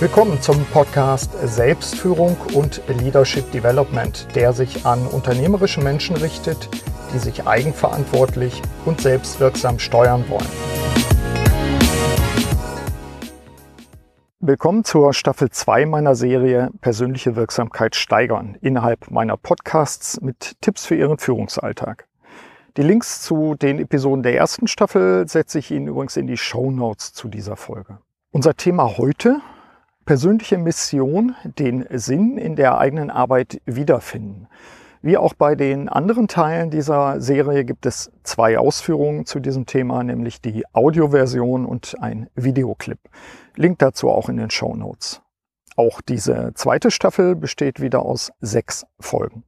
Willkommen zum Podcast Selbstführung und Leadership Development, der sich an unternehmerische Menschen richtet, die sich eigenverantwortlich und selbstwirksam steuern wollen. Willkommen zur Staffel 2 meiner Serie Persönliche Wirksamkeit steigern innerhalb meiner Podcasts mit Tipps für Ihren Führungsalltag. Die Links zu den Episoden der ersten Staffel setze ich Ihnen übrigens in die Show Notes zu dieser Folge. Unser Thema heute persönliche Mission, den Sinn in der eigenen Arbeit wiederfinden. Wie auch bei den anderen Teilen dieser Serie gibt es zwei Ausführungen zu diesem Thema, nämlich die Audioversion und ein Videoclip. Link dazu auch in den Show Notes. Auch diese zweite Staffel besteht wieder aus sechs Folgen.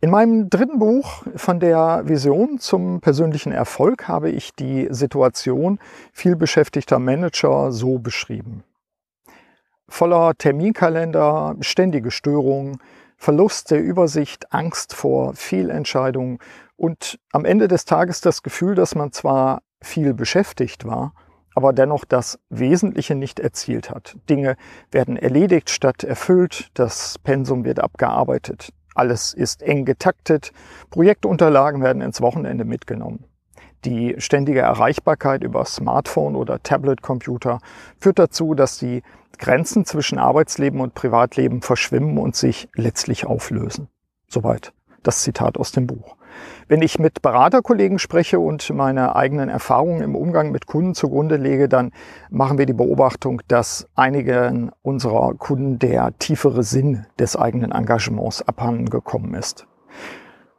In meinem dritten Buch von der Vision zum persönlichen Erfolg habe ich die Situation vielbeschäftigter Manager so beschrieben voller Terminkalender, ständige Störungen, Verlust der Übersicht, Angst vor Fehlentscheidungen und am Ende des Tages das Gefühl, dass man zwar viel beschäftigt war, aber dennoch das Wesentliche nicht erzielt hat. Dinge werden erledigt statt erfüllt, das Pensum wird abgearbeitet, alles ist eng getaktet, Projektunterlagen werden ins Wochenende mitgenommen. Die ständige Erreichbarkeit über Smartphone oder Tablet-Computer führt dazu, dass die Grenzen zwischen Arbeitsleben und Privatleben verschwimmen und sich letztlich auflösen. Soweit das Zitat aus dem Buch. Wenn ich mit Beraterkollegen spreche und meine eigenen Erfahrungen im Umgang mit Kunden zugrunde lege, dann machen wir die Beobachtung, dass einigen unserer Kunden der tiefere Sinn des eigenen Engagements abhanden gekommen ist.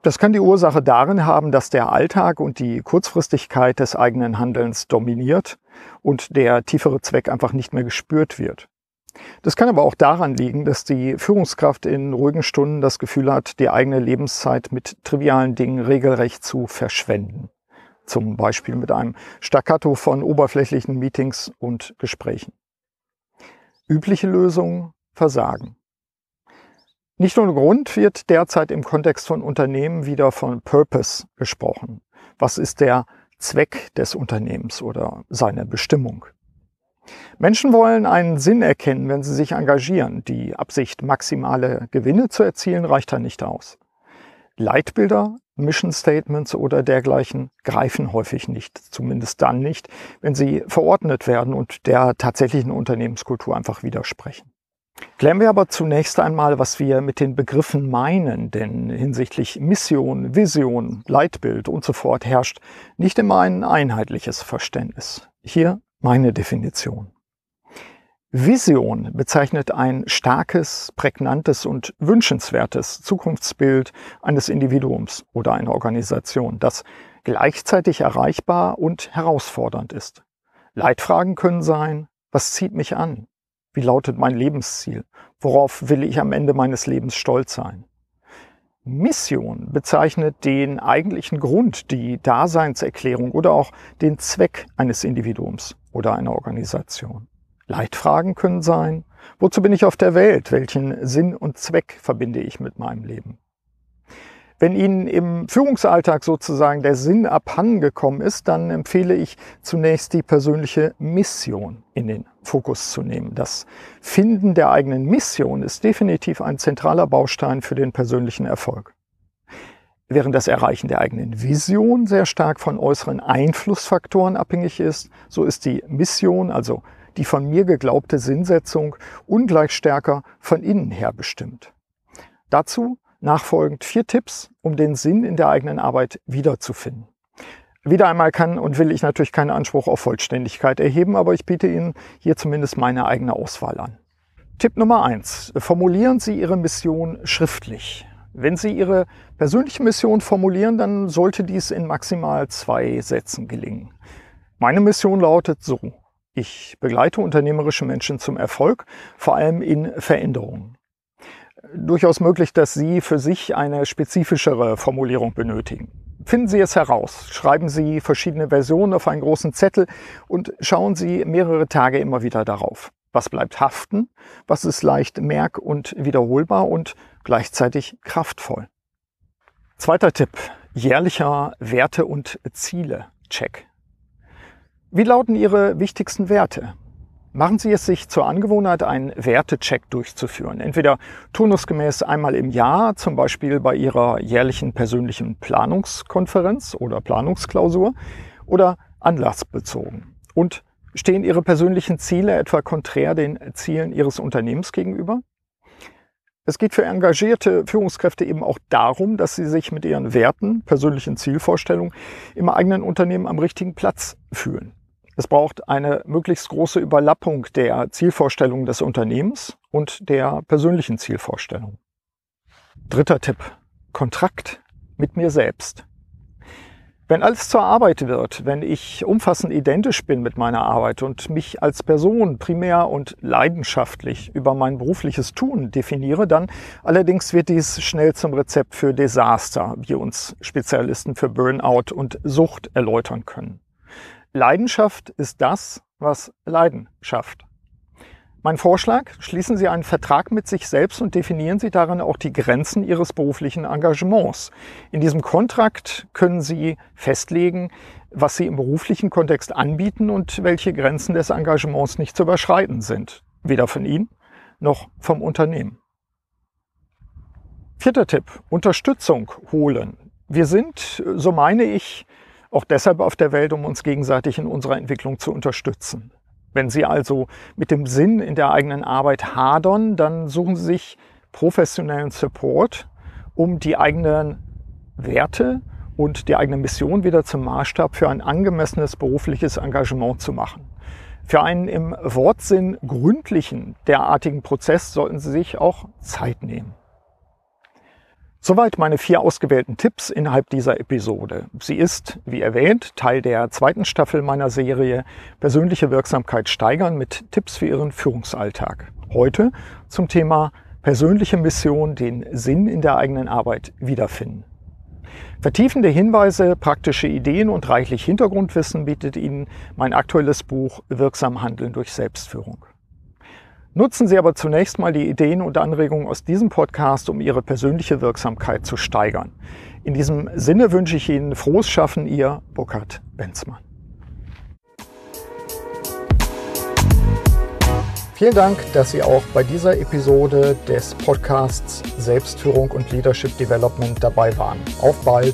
Das kann die Ursache darin haben, dass der Alltag und die Kurzfristigkeit des eigenen Handelns dominiert und der tiefere Zweck einfach nicht mehr gespürt wird. Das kann aber auch daran liegen, dass die Führungskraft in ruhigen Stunden das Gefühl hat, die eigene Lebenszeit mit trivialen Dingen regelrecht zu verschwenden. Zum Beispiel mit einem Staccato von oberflächlichen Meetings und Gesprächen. Übliche Lösungen versagen. Nicht ohne Grund wird derzeit im Kontext von Unternehmen wieder von Purpose gesprochen. Was ist der Zweck des Unternehmens oder seine Bestimmung? Menschen wollen einen Sinn erkennen, wenn sie sich engagieren. Die Absicht, maximale Gewinne zu erzielen, reicht da nicht aus. Leitbilder, Mission Statements oder dergleichen greifen häufig nicht, zumindest dann nicht, wenn sie verordnet werden und der tatsächlichen Unternehmenskultur einfach widersprechen. Klären wir aber zunächst einmal, was wir mit den Begriffen meinen, denn hinsichtlich Mission, Vision, Leitbild und so fort herrscht nicht immer ein einheitliches Verständnis. Hier meine Definition. Vision bezeichnet ein starkes, prägnantes und wünschenswertes Zukunftsbild eines Individuums oder einer Organisation, das gleichzeitig erreichbar und herausfordernd ist. Leitfragen können sein, was zieht mich an? Wie lautet mein Lebensziel? Worauf will ich am Ende meines Lebens stolz sein? Mission bezeichnet den eigentlichen Grund, die Daseinserklärung oder auch den Zweck eines Individuums oder einer Organisation. Leitfragen können sein, wozu bin ich auf der Welt? Welchen Sinn und Zweck verbinde ich mit meinem Leben? Wenn Ihnen im Führungsalltag sozusagen der Sinn abhandengekommen ist, dann empfehle ich zunächst die persönliche Mission in den Fokus zu nehmen. Das Finden der eigenen Mission ist definitiv ein zentraler Baustein für den persönlichen Erfolg. Während das Erreichen der eigenen Vision sehr stark von äußeren Einflussfaktoren abhängig ist, so ist die Mission, also die von mir geglaubte Sinnsetzung, ungleich stärker von innen her bestimmt. Dazu nachfolgend vier Tipps, um den Sinn in der eigenen Arbeit wiederzufinden. Wieder einmal kann und will ich natürlich keinen Anspruch auf Vollständigkeit erheben, aber ich biete Ihnen hier zumindest meine eigene Auswahl an. Tipp Nummer eins: Formulieren Sie Ihre Mission schriftlich. Wenn Sie Ihre persönliche Mission formulieren, dann sollte dies in maximal zwei Sätzen gelingen. Meine Mission lautet so. Ich begleite unternehmerische Menschen zum Erfolg, vor allem in Veränderungen durchaus möglich, dass Sie für sich eine spezifischere Formulierung benötigen. Finden Sie es heraus, schreiben Sie verschiedene Versionen auf einen großen Zettel und schauen Sie mehrere Tage immer wieder darauf. Was bleibt haften? Was ist leicht merk- und wiederholbar und gleichzeitig kraftvoll? Zweiter Tipp. Jährlicher Werte- und Ziele-Check. Wie lauten Ihre wichtigsten Werte? Machen Sie es sich zur Angewohnheit, einen Wertecheck durchzuführen. Entweder turnusgemäß einmal im Jahr, zum Beispiel bei Ihrer jährlichen persönlichen Planungskonferenz oder Planungsklausur, oder anlassbezogen. Und stehen Ihre persönlichen Ziele etwa konträr den Zielen Ihres Unternehmens gegenüber? Es geht für engagierte Führungskräfte eben auch darum, dass sie sich mit ihren Werten, persönlichen Zielvorstellungen im eigenen Unternehmen am richtigen Platz fühlen. Es braucht eine möglichst große Überlappung der Zielvorstellungen des Unternehmens und der persönlichen Zielvorstellung. Dritter Tipp. Kontrakt mit mir selbst. Wenn alles zur Arbeit wird, wenn ich umfassend identisch bin mit meiner Arbeit und mich als Person primär und leidenschaftlich über mein berufliches Tun definiere, dann allerdings wird dies schnell zum Rezept für Desaster, wie uns Spezialisten für Burnout und Sucht erläutern können. Leidenschaft ist das, was Leiden schafft. Mein Vorschlag, schließen Sie einen Vertrag mit sich selbst und definieren Sie darin auch die Grenzen Ihres beruflichen Engagements. In diesem Kontrakt können Sie festlegen, was Sie im beruflichen Kontext anbieten und welche Grenzen des Engagements nicht zu überschreiten sind. Weder von Ihnen noch vom Unternehmen. Vierter Tipp, Unterstützung holen. Wir sind, so meine ich, auch deshalb auf der Welt, um uns gegenseitig in unserer Entwicklung zu unterstützen. Wenn Sie also mit dem Sinn in der eigenen Arbeit hadern, dann suchen Sie sich professionellen Support, um die eigenen Werte und die eigene Mission wieder zum Maßstab für ein angemessenes berufliches Engagement zu machen. Für einen im Wortsinn gründlichen derartigen Prozess sollten Sie sich auch Zeit nehmen. Soweit meine vier ausgewählten Tipps innerhalb dieser Episode. Sie ist, wie erwähnt, Teil der zweiten Staffel meiner Serie Persönliche Wirksamkeit steigern mit Tipps für Ihren Führungsalltag. Heute zum Thema persönliche Mission, den Sinn in der eigenen Arbeit wiederfinden. Vertiefende Hinweise, praktische Ideen und reichlich Hintergrundwissen bietet Ihnen mein aktuelles Buch Wirksam Handeln durch Selbstführung. Nutzen Sie aber zunächst mal die Ideen und Anregungen aus diesem Podcast, um Ihre persönliche Wirksamkeit zu steigern. In diesem Sinne wünsche ich Ihnen frohes Schaffen, Ihr Burkhard Benzmann. Vielen Dank, dass Sie auch bei dieser Episode des Podcasts Selbstführung und Leadership Development dabei waren. Auf bald!